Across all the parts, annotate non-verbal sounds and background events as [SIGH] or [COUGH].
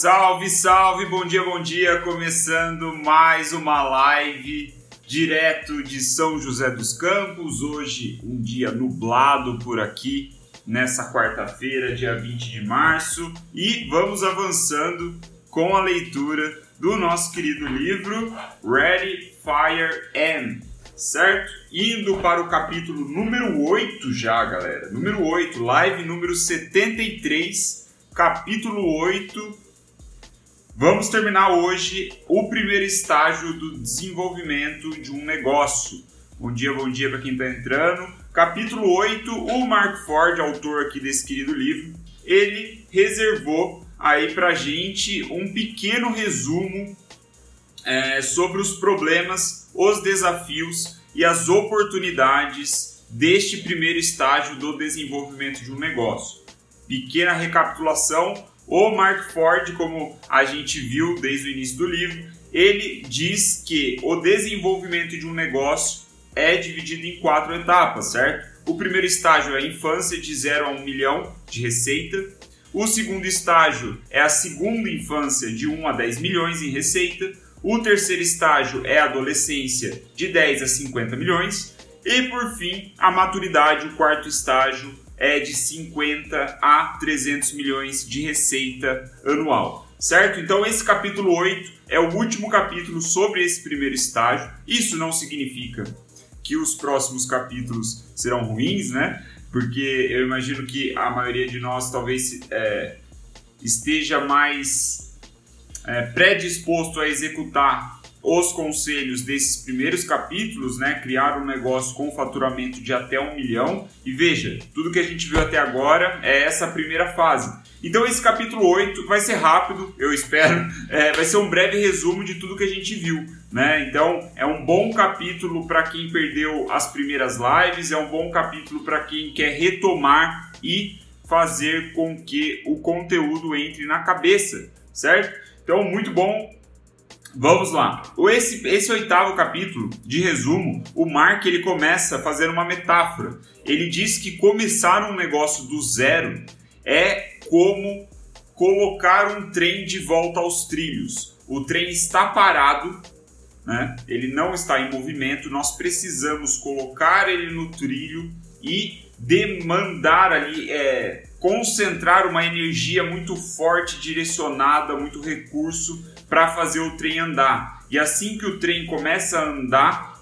Salve, salve, bom dia, bom dia. Começando mais uma live direto de São José dos Campos. Hoje, um dia nublado por aqui, nessa quarta-feira, dia 20 de março. E vamos avançando com a leitura do nosso querido livro Ready, Fire, End certo? Indo para o capítulo número 8 já, galera. Número 8, live número 73, capítulo 8. Vamos terminar hoje o primeiro estágio do desenvolvimento de um negócio. Bom dia, bom dia para quem está entrando. Capítulo 8, o Mark Ford, autor aqui desse querido livro, ele reservou aí para gente um pequeno resumo é, sobre os problemas, os desafios e as oportunidades deste primeiro estágio do desenvolvimento de um negócio. Pequena recapitulação: o Mark Ford, como a gente viu desde o início do livro, ele diz que o desenvolvimento de um negócio é dividido em quatro etapas, certo? O primeiro estágio é a infância, de 0 a 1 um milhão de receita. O segundo estágio é a segunda infância, de 1 um a 10 milhões em receita. O terceiro estágio é a adolescência, de 10 a 50 milhões. E por fim, a maturidade, o quarto estágio, é de 50 a 300 milhões de receita anual. Certo? Então, esse capítulo 8 é o último capítulo sobre esse primeiro estágio. Isso não significa que os próximos capítulos serão ruins, né? Porque eu imagino que a maioria de nós talvez é, esteja mais é, predisposto a executar os conselhos desses primeiros capítulos, né, criar um negócio com faturamento de até um milhão. E veja, tudo que a gente viu até agora é essa primeira fase. Então esse capítulo 8 vai ser rápido, eu espero, [LAUGHS] é, vai ser um breve resumo de tudo que a gente viu. Né? Então é um bom capítulo para quem perdeu as primeiras lives, é um bom capítulo para quem quer retomar e fazer com que o conteúdo entre na cabeça, certo? Então, muito bom. Vamos lá. Esse, esse oitavo capítulo de resumo, o Mark ele começa fazendo uma metáfora. Ele diz que começar um negócio do zero é como colocar um trem de volta aos trilhos. O trem está parado, né? ele não está em movimento, nós precisamos colocar ele no trilho e demandar ali é, concentrar uma energia muito forte, direcionada, muito recurso para fazer o trem andar. E assim que o trem começa a andar,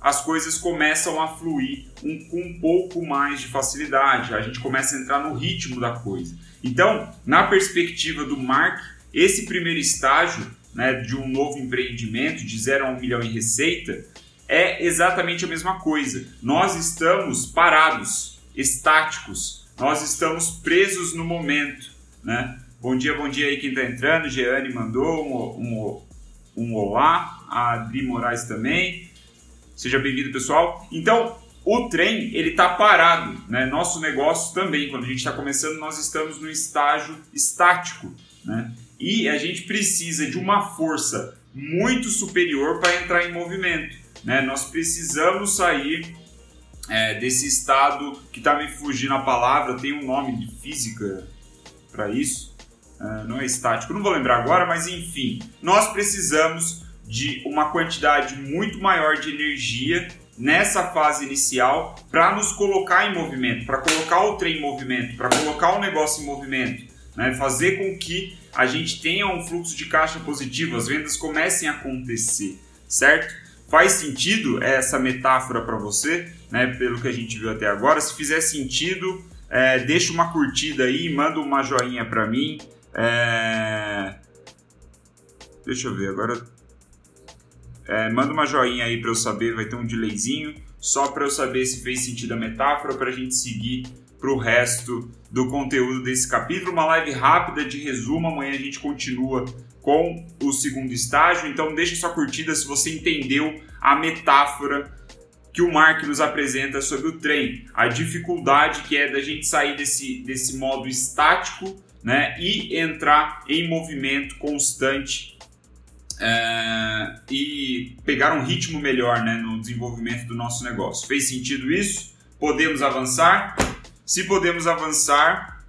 as coisas começam a fluir um, com um pouco mais de facilidade. A gente começa a entrar no ritmo da coisa. Então, na perspectiva do Mark, esse primeiro estágio né, de um novo empreendimento de 0 a 1 um milhão em receita é exatamente a mesma coisa. Nós estamos parados, estáticos, nós estamos presos no momento, né? Bom dia, bom dia aí quem está entrando. Jeane mandou um, um, um olá, a Adri Moraes também. Seja bem-vindo, pessoal. Então, o trem ele está parado, né? Nosso negócio também, quando a gente está começando, nós estamos no estágio estático, né? E a gente precisa de uma força muito superior para entrar em movimento, né? Nós precisamos sair é, desse estado que está me fugindo a palavra, tem um nome de física para isso, é, não é estático, não vou lembrar agora, mas enfim, nós precisamos de uma quantidade muito maior de energia nessa fase inicial para nos colocar em movimento, para colocar o trem em movimento, para colocar o negócio em movimento, né? fazer com que a gente tenha um fluxo de caixa positivo, as vendas comecem a acontecer, certo? Faz sentido essa metáfora para você, né? Pelo que a gente viu até agora. Se fizer sentido, é, deixa uma curtida aí, manda uma joinha para mim. É... Deixa eu ver agora. É, manda uma joinha aí para eu saber, vai ter um delayzinho, só para eu saber se fez sentido a metáfora para a gente seguir para o resto do conteúdo desse capítulo. Uma live rápida de resumo. Amanhã a gente continua com o segundo estágio. Então deixa sua curtida se você entendeu a metáfora que o Mark nos apresenta sobre o trem, a dificuldade que é da gente sair desse, desse modo estático né, e entrar em movimento constante é, e pegar um ritmo melhor né, no desenvolvimento do nosso negócio. Fez sentido isso? Podemos avançar? Se podemos avançar,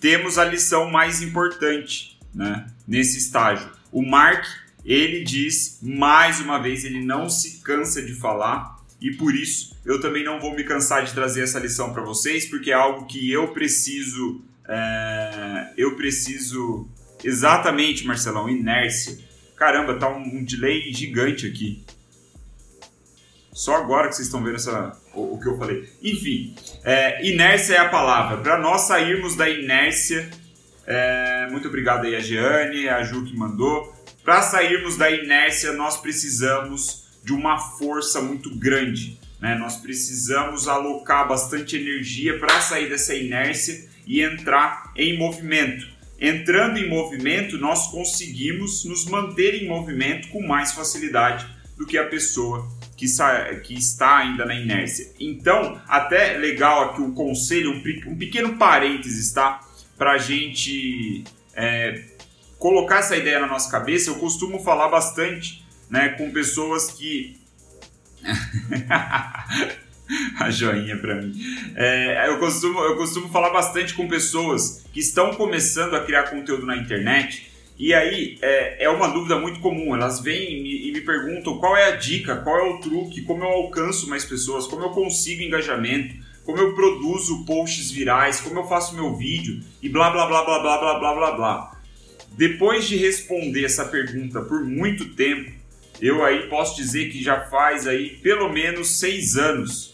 temos a lição mais importante né, nesse estágio. O Mark, ele diz mais uma vez, ele não se cansa de falar e por isso eu também não vou me cansar de trazer essa lição para vocês, porque é algo que eu preciso, é, eu preciso exatamente, Marcelão, inércia. Caramba, tá um, um delay gigante aqui. Só agora que vocês estão vendo essa, o, o que eu falei. Enfim, é, inércia é a palavra. Para nós sairmos da inércia, é, muito obrigado aí a Jeane, a Ju que mandou. Para sairmos da inércia, nós precisamos de uma força muito grande. Né? Nós precisamos alocar bastante energia para sair dessa inércia e entrar em movimento. Entrando em movimento, nós conseguimos nos manter em movimento com mais facilidade do que a pessoa que, que está ainda na inércia. Então, até legal aqui um conselho, um, pequeno parênteses, tá? Para a gente é, colocar essa ideia na nossa cabeça, eu costumo falar bastante né, com pessoas que. [LAUGHS] [LAUGHS] a joinha para mim. É, eu, costumo, eu costumo falar bastante com pessoas que estão começando a criar conteúdo na internet e aí é, é uma dúvida muito comum. Elas vêm e me, e me, perguntam qual é a dica, qual é o truque, como eu alcanço mais pessoas, como eu consigo engajamento, como eu produzo posts virais, como eu faço meu vídeo e blá blá blá blá blá blá blá blá blá. Depois de responder essa pergunta por muito tempo, eu aí posso dizer que já faz aí pelo menos seis anos,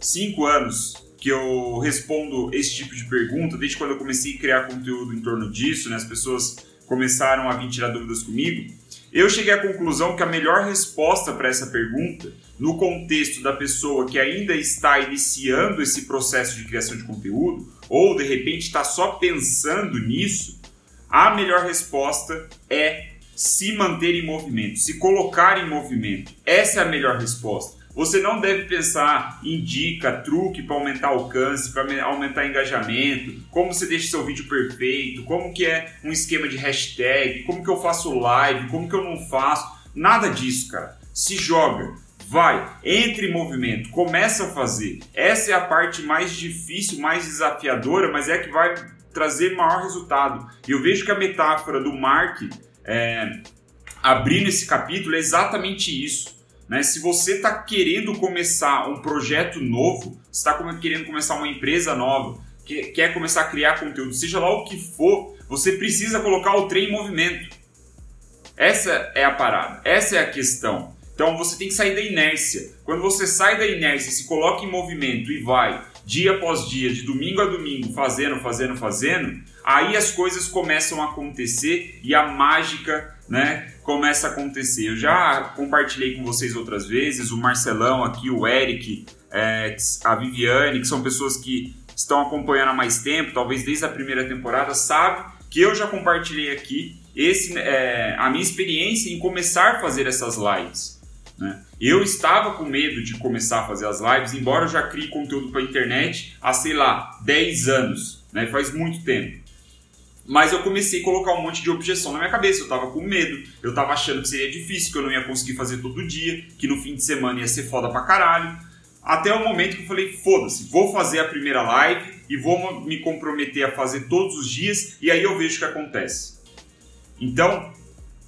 cinco anos que eu respondo esse tipo de pergunta, desde quando eu comecei a criar conteúdo em torno disso, né? As pessoas começaram a vir tirar dúvidas comigo, eu cheguei à conclusão que a melhor resposta para essa pergunta, no contexto da pessoa que ainda está iniciando esse processo de criação de conteúdo, ou de repente está só pensando nisso, a melhor resposta é se manter em movimento, se colocar em movimento. Essa é a melhor resposta. Você não deve pensar em dica, truque para aumentar alcance, para aumentar engajamento, como você deixa seu vídeo perfeito, como que é um esquema de hashtag, como que eu faço live, como que eu não faço. Nada disso, cara. Se joga, vai, entre em movimento, começa a fazer. Essa é a parte mais difícil, mais desafiadora, mas é que vai trazer maior resultado. E eu vejo que a metáfora do Mark é, abrindo esse capítulo é exatamente isso né? Se você está querendo começar um projeto novo, está querendo começar uma empresa nova, quer começar a criar conteúdo, seja lá o que for, você precisa colocar o trem em movimento. Essa é a parada, essa é a questão. Então você tem que sair da inércia. Quando você sai da inércia, se coloca em movimento e vai dia após dia, de domingo a domingo, fazendo, fazendo, fazendo, aí as coisas começam a acontecer e a mágica né, começa a acontecer. Eu já compartilhei com vocês outras vezes, o Marcelão aqui, o Eric, é, a Viviane, que são pessoas que estão acompanhando há mais tempo, talvez desde a primeira temporada, sabe que eu já compartilhei aqui esse, é, a minha experiência em começar a fazer essas lives. Né? Eu estava com medo de começar a fazer as lives, embora eu já crie conteúdo para a internet há, sei lá, 10 anos, né? faz muito tempo. Mas eu comecei a colocar um monte de objeção na minha cabeça. Eu tava com medo, eu tava achando que seria difícil, que eu não ia conseguir fazer todo dia, que no fim de semana ia ser foda pra caralho. Até o momento que eu falei: foda-se, vou fazer a primeira live e vou me comprometer a fazer todos os dias e aí eu vejo o que acontece. Então,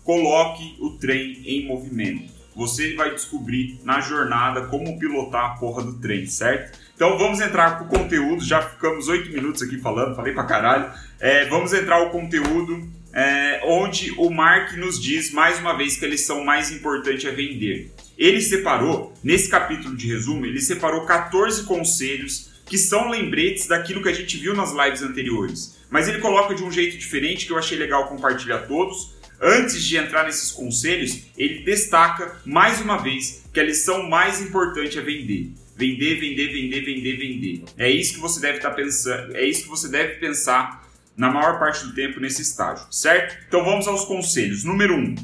coloque o trem em movimento. Você vai descobrir na jornada como pilotar a porra do trem, certo? Então vamos entrar com o conteúdo. Já ficamos oito minutos aqui falando, falei pra caralho. É, vamos entrar o conteúdo é, onde o Mark nos diz mais uma vez que a lição mais importante é vender. Ele separou, nesse capítulo de resumo, ele separou 14 conselhos que são lembretes daquilo que a gente viu nas lives anteriores. Mas ele coloca de um jeito diferente que eu achei legal compartilhar todos. Antes de entrar nesses conselhos, ele destaca mais uma vez que a lição mais importante é vender. Vender, vender, vender, vender, vender. É isso que você deve estar tá pensando, é isso que você deve pensar na maior parte do tempo nesse estágio, certo? Então vamos aos conselhos. Número 1. Um,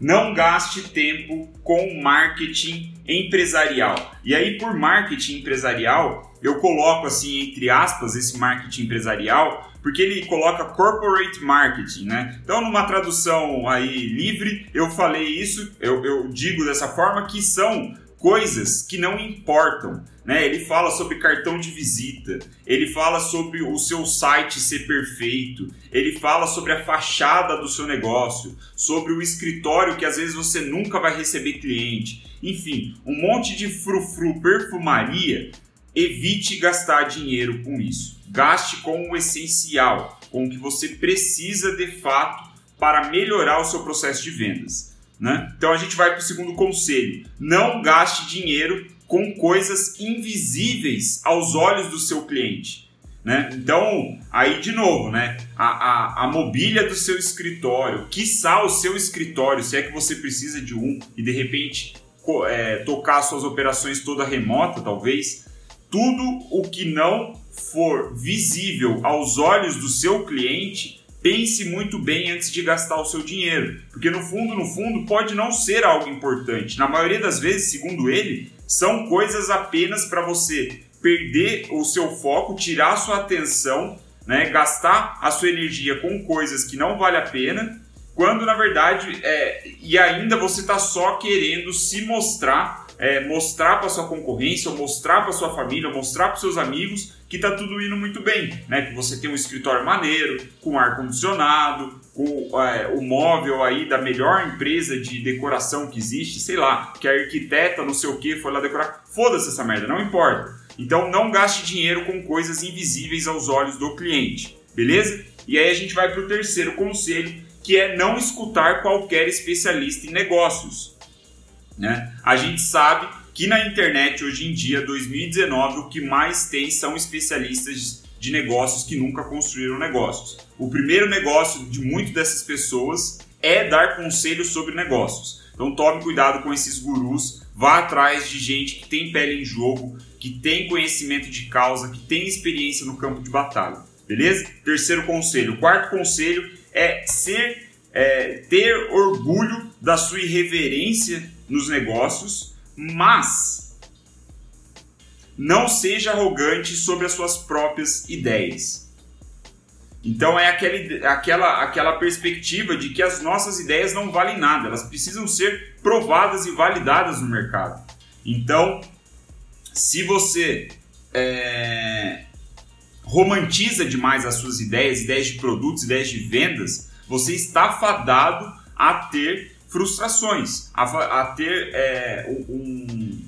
não gaste tempo com marketing empresarial. E aí, por marketing empresarial, eu coloco assim, entre aspas, esse marketing empresarial, porque ele coloca corporate marketing, né? Então, numa tradução aí livre, eu falei isso, eu, eu digo dessa forma, que são coisas que não importam. Né? Ele fala sobre cartão de visita, ele fala sobre o seu site ser perfeito, ele fala sobre a fachada do seu negócio, sobre o escritório que às vezes você nunca vai receber cliente. Enfim, um monte de frufru perfumaria. Evite gastar dinheiro com isso. Gaste com o essencial, com o que você precisa de fato para melhorar o seu processo de vendas. Né? Então a gente vai para o segundo conselho: não gaste dinheiro com coisas invisíveis aos olhos do seu cliente. Né? Então, aí de novo, né? A, a, a mobília do seu escritório, quiçá o seu escritório, se é que você precisa de um e de repente é, tocar suas operações toda remota, talvez, tudo o que não for visível aos olhos do seu cliente, pense muito bem antes de gastar o seu dinheiro, porque no fundo, no fundo, pode não ser algo importante. Na maioria das vezes, segundo ele, são coisas apenas para você perder o seu foco, tirar a sua atenção, né, gastar a sua energia com coisas que não vale a pena, quando na verdade é, e ainda você está só querendo se mostrar, é, mostrar para sua concorrência, ou mostrar para sua família, ou mostrar para seus amigos que está tudo indo muito bem, né? Que você tem um escritório maneiro, com ar condicionado, com é, o móvel aí da melhor empresa de decoração que existe, sei lá, que a arquiteta não sei o que foi lá decorar. Foda-se essa merda, não importa. Então não gaste dinheiro com coisas invisíveis aos olhos do cliente, beleza? E aí a gente vai para o terceiro conselho, que é não escutar qualquer especialista em negócios. Né? A gente sabe que na internet hoje em dia, 2019, o que mais tem são especialistas de negócios que nunca construíram negócios. O primeiro negócio de muitas dessas pessoas é dar conselhos sobre negócios. Então tome cuidado com esses gurus, vá atrás de gente que tem pele em jogo, que tem conhecimento de causa, que tem experiência no campo de batalha. Beleza? Terceiro conselho. Quarto conselho é ser é, ter orgulho da sua irreverência nos negócios, mas não seja arrogante sobre as suas próprias ideias. Então é aquele, aquela, aquela perspectiva de que as nossas ideias não valem nada, elas precisam ser provadas e validadas no mercado. Então, se você é, romantiza demais as suas ideias, ideias de produtos, ideias de vendas, você está fadado a ter frustrações, a, a ter é, um,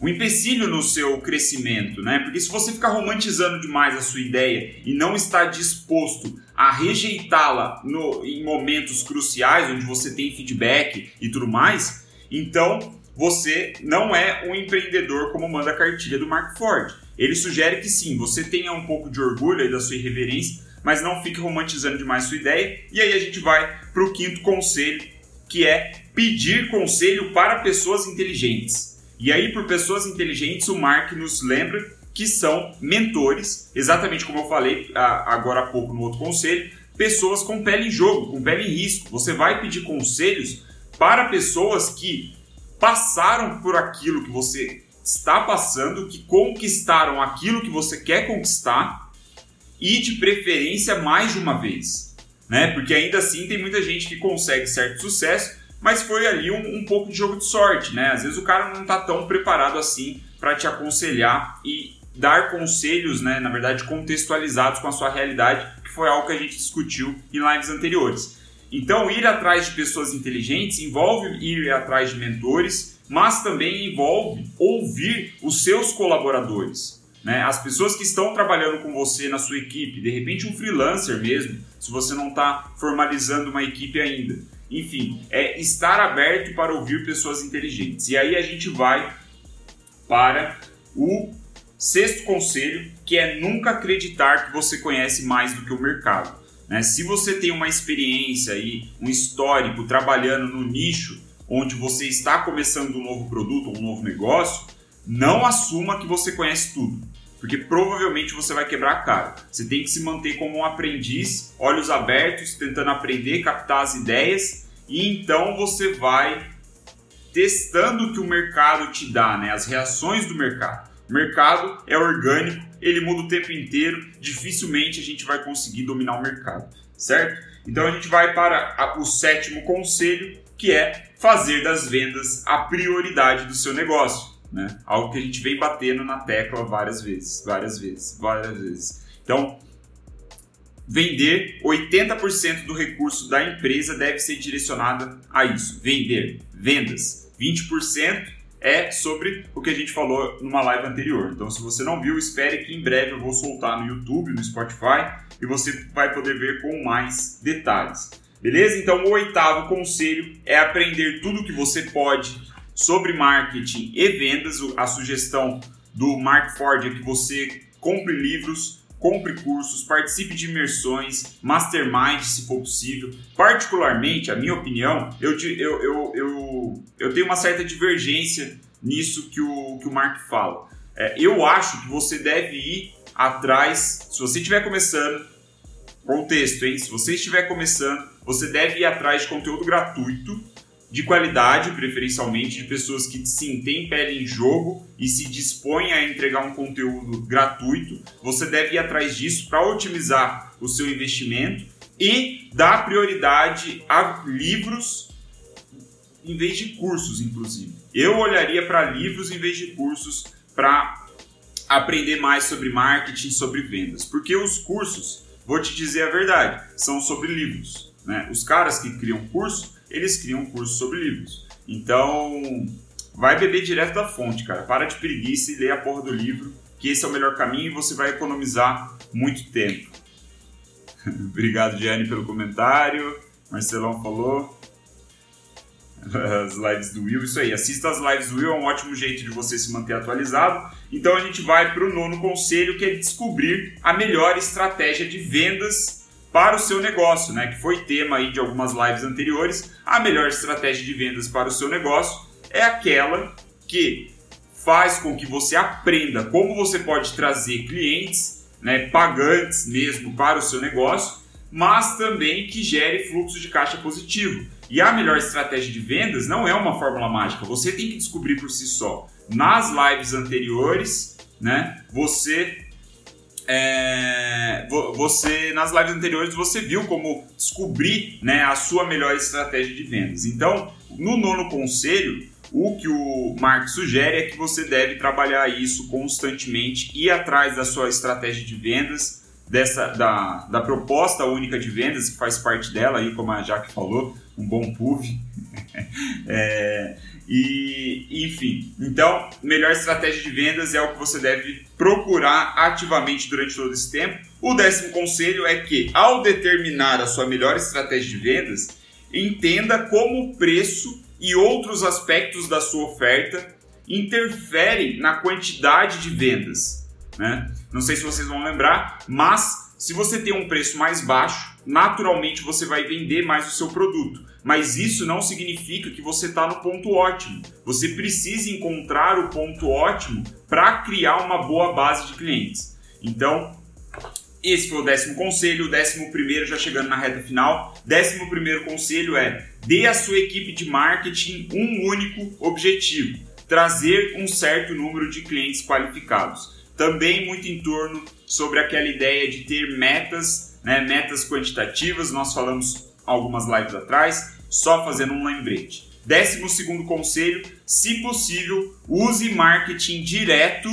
um empecilho no seu crescimento, né? Porque se você ficar romantizando demais a sua ideia e não está disposto a rejeitá-la em momentos cruciais, onde você tem feedback e tudo mais, então você não é um empreendedor como manda a cartilha do Mark Ford. Ele sugere que sim, você tenha um pouco de orgulho aí da sua irreverência, mas não fique romantizando demais sua ideia. E aí a gente vai para o quinto conselho, que é pedir conselho para pessoas inteligentes. E aí, por pessoas inteligentes, o Mark nos lembra que são mentores, exatamente como eu falei agora há pouco no outro conselho, pessoas com pele em jogo, com pele em risco. Você vai pedir conselhos para pessoas que passaram por aquilo que você está passando, que conquistaram aquilo que você quer conquistar e de preferência mais de uma vez, né? Porque ainda assim tem muita gente que consegue certo sucesso, mas foi ali um, um pouco de jogo de sorte, né? Às vezes o cara não está tão preparado assim para te aconselhar e dar conselhos, né? Na verdade, contextualizados com a sua realidade, que foi algo que a gente discutiu em lives anteriores. Então, ir atrás de pessoas inteligentes envolve ir atrás de mentores, mas também envolve ouvir os seus colaboradores. Né? As pessoas que estão trabalhando com você na sua equipe, de repente um freelancer mesmo, se você não está formalizando uma equipe ainda. Enfim, é estar aberto para ouvir pessoas inteligentes. E aí a gente vai para o sexto conselho, que é nunca acreditar que você conhece mais do que o mercado. Né? Se você tem uma experiência e um histórico trabalhando no nicho onde você está começando um novo produto, um novo negócio, não assuma que você conhece tudo, porque provavelmente você vai quebrar a cara. Você tem que se manter como um aprendiz, olhos abertos, tentando aprender, captar as ideias e então você vai testando o que o mercado te dá, né? as reações do mercado. O mercado é orgânico, ele muda o tempo inteiro, dificilmente a gente vai conseguir dominar o mercado, certo? Então a gente vai para o sétimo conselho, que é fazer das vendas a prioridade do seu negócio. Né? Algo que a gente vem batendo na tecla várias vezes, várias vezes, várias vezes. Então, vender 80% do recurso da empresa deve ser direcionado a isso, vender, vendas. 20% é sobre o que a gente falou numa live anterior. Então, se você não viu, espere que em breve eu vou soltar no YouTube, no Spotify e você vai poder ver com mais detalhes. Beleza? Então, o oitavo conselho é aprender tudo o que você pode sobre marketing e vendas. A sugestão do Mark Ford é que você compre livros, compre cursos, participe de imersões, mastermind se for possível. Particularmente, a minha opinião, eu, eu, eu, eu, eu tenho uma certa divergência nisso que o, que o Mark fala. É, eu acho que você deve ir atrás, se você estiver começando, contexto, hein? Se você estiver começando, você deve ir atrás de conteúdo gratuito de qualidade, preferencialmente de pessoas que sim têm pele em jogo e se dispõem a entregar um conteúdo gratuito. Você deve ir atrás disso para otimizar o seu investimento e dar prioridade a livros em vez de cursos, inclusive. Eu olharia para livros em vez de cursos para aprender mais sobre marketing, sobre vendas, porque os cursos, vou te dizer a verdade, são sobre livros. Né? Os caras que criam curso eles criam um curso sobre livros. Então, vai beber direto da fonte, cara. Para de preguiça e lê a porra do livro, que esse é o melhor caminho e você vai economizar muito tempo. [LAUGHS] Obrigado, Gianni, pelo comentário. Marcelão falou. As lives do Will, isso aí. Assista as lives do Will, é um ótimo jeito de você se manter atualizado. Então a gente vai para o nono conselho, que é descobrir a melhor estratégia de vendas para o seu negócio, né? Que foi tema aí de algumas lives anteriores. A melhor estratégia de vendas para o seu negócio é aquela que faz com que você aprenda como você pode trazer clientes, né, pagantes mesmo para o seu negócio, mas também que gere fluxo de caixa positivo. E a melhor estratégia de vendas não é uma fórmula mágica, você tem que descobrir por si só. Nas lives anteriores, né, você é, você nas lives anteriores você viu como descobrir né, a sua melhor estratégia de vendas. Então, no nono conselho, o que o Mark sugere é que você deve trabalhar isso constantemente, ir atrás da sua estratégia de vendas, dessa da, da proposta única de vendas, que faz parte dela, aí, como a Jaque falou, um bom puff. [LAUGHS] é, e, enfim, então, melhor estratégia de vendas é o que você deve procurar ativamente durante todo esse tempo. O décimo conselho é que, ao determinar a sua melhor estratégia de vendas, entenda como o preço e outros aspectos da sua oferta interferem na quantidade de vendas. Né? Não sei se vocês vão lembrar, mas se você tem um preço mais baixo, naturalmente você vai vender mais o seu produto. Mas isso não significa que você está no ponto ótimo. Você precisa encontrar o ponto ótimo para criar uma boa base de clientes. Então, esse foi o décimo conselho. O décimo primeiro, já chegando na reta final. Décimo primeiro conselho é: dê à sua equipe de marketing um único objetivo: trazer um certo número de clientes qualificados. Também muito em torno sobre aquela ideia de ter metas, né, metas quantitativas, nós falamos algumas lives atrás, só fazendo um lembrete. Décimo segundo conselho, se possível, use marketing direto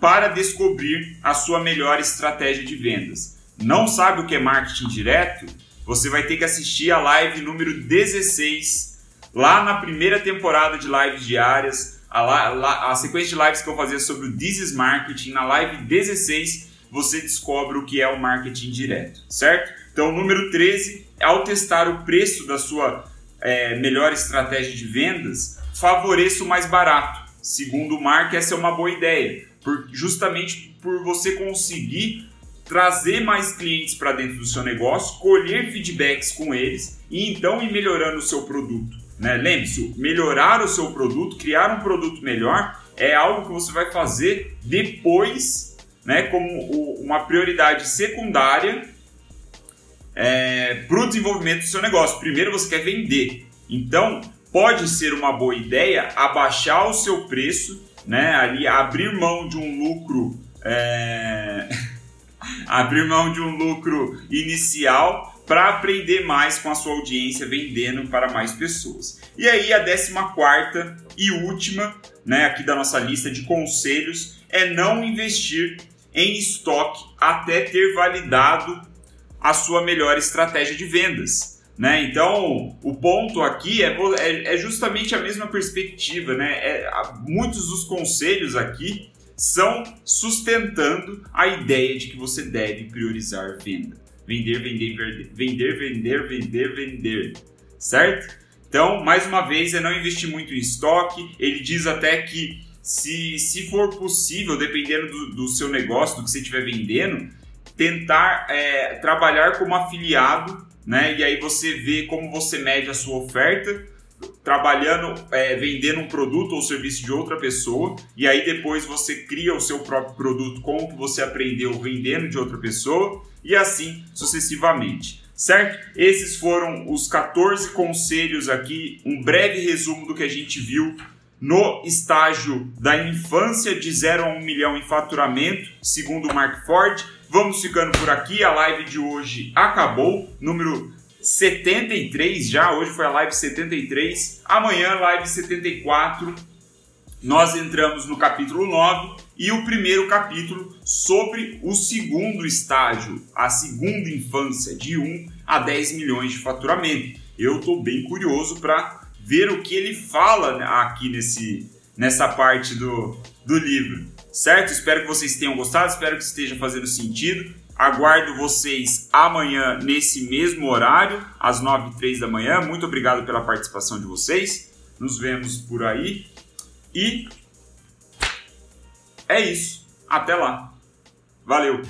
para descobrir a sua melhor estratégia de vendas. Não sabe o que é marketing direto? Você vai ter que assistir a live número 16, lá na primeira temporada de lives diárias, a, a sequência de lives que eu fazia sobre o This is Marketing, na live 16 você descobre o que é o marketing direto, certo? Então, número 13, ao testar o preço da sua é, melhor estratégia de vendas, favoreça o mais barato. Segundo o Mark, essa é uma boa ideia, por, justamente por você conseguir trazer mais clientes para dentro do seu negócio, colher feedbacks com eles e então ir melhorando o seu produto. Né? Lembre-se, melhorar o seu produto, criar um produto melhor é algo que você vai fazer depois né, como uma prioridade secundária é, para o desenvolvimento do seu negócio. Primeiro você quer vender. Então, pode ser uma boa ideia abaixar o seu preço, né, ali abrir mão de um lucro. É... [LAUGHS] abrir mão de um lucro inicial para aprender mais com a sua audiência, vendendo para mais pessoas. E aí a décima quarta e última, né, aqui da nossa lista de conselhos é não investir em estoque até ter validado a sua melhor estratégia de vendas. Né? Então, o ponto aqui é, é, é justamente a mesma perspectiva. Né? É, muitos dos conselhos aqui são sustentando a ideia de que você deve priorizar venda. Vender, vender, vender, vender, vender, vender, vender. Certo? Então, mais uma vez, é não investir muito em estoque. Ele diz até que se, se for possível, dependendo do, do seu negócio, do que você estiver vendendo, tentar é, trabalhar como afiliado, né? E aí você vê como você mede a sua oferta, trabalhando, é, vendendo um produto ou serviço de outra pessoa, e aí depois você cria o seu próprio produto com o que você aprendeu vendendo de outra pessoa, e assim sucessivamente. Certo? Esses foram os 14 conselhos aqui, um breve resumo do que a gente viu no estágio da infância de 0 a 1 milhão em faturamento, segundo Mark Ford. Vamos ficando por aqui, a live de hoje acabou, número 73 já, hoje foi a live 73, amanhã live 74. Nós entramos no capítulo 9 e o primeiro capítulo sobre o segundo estágio, a segunda infância, de 1 a 10 milhões de faturamento. Eu estou bem curioso para ver o que ele fala aqui nesse, nessa parte do, do livro, certo? Espero que vocês tenham gostado, espero que esteja fazendo sentido. Aguardo vocês amanhã nesse mesmo horário, às 9 e 3 da manhã. Muito obrigado pela participação de vocês. Nos vemos por aí. E é isso. Até lá. Valeu!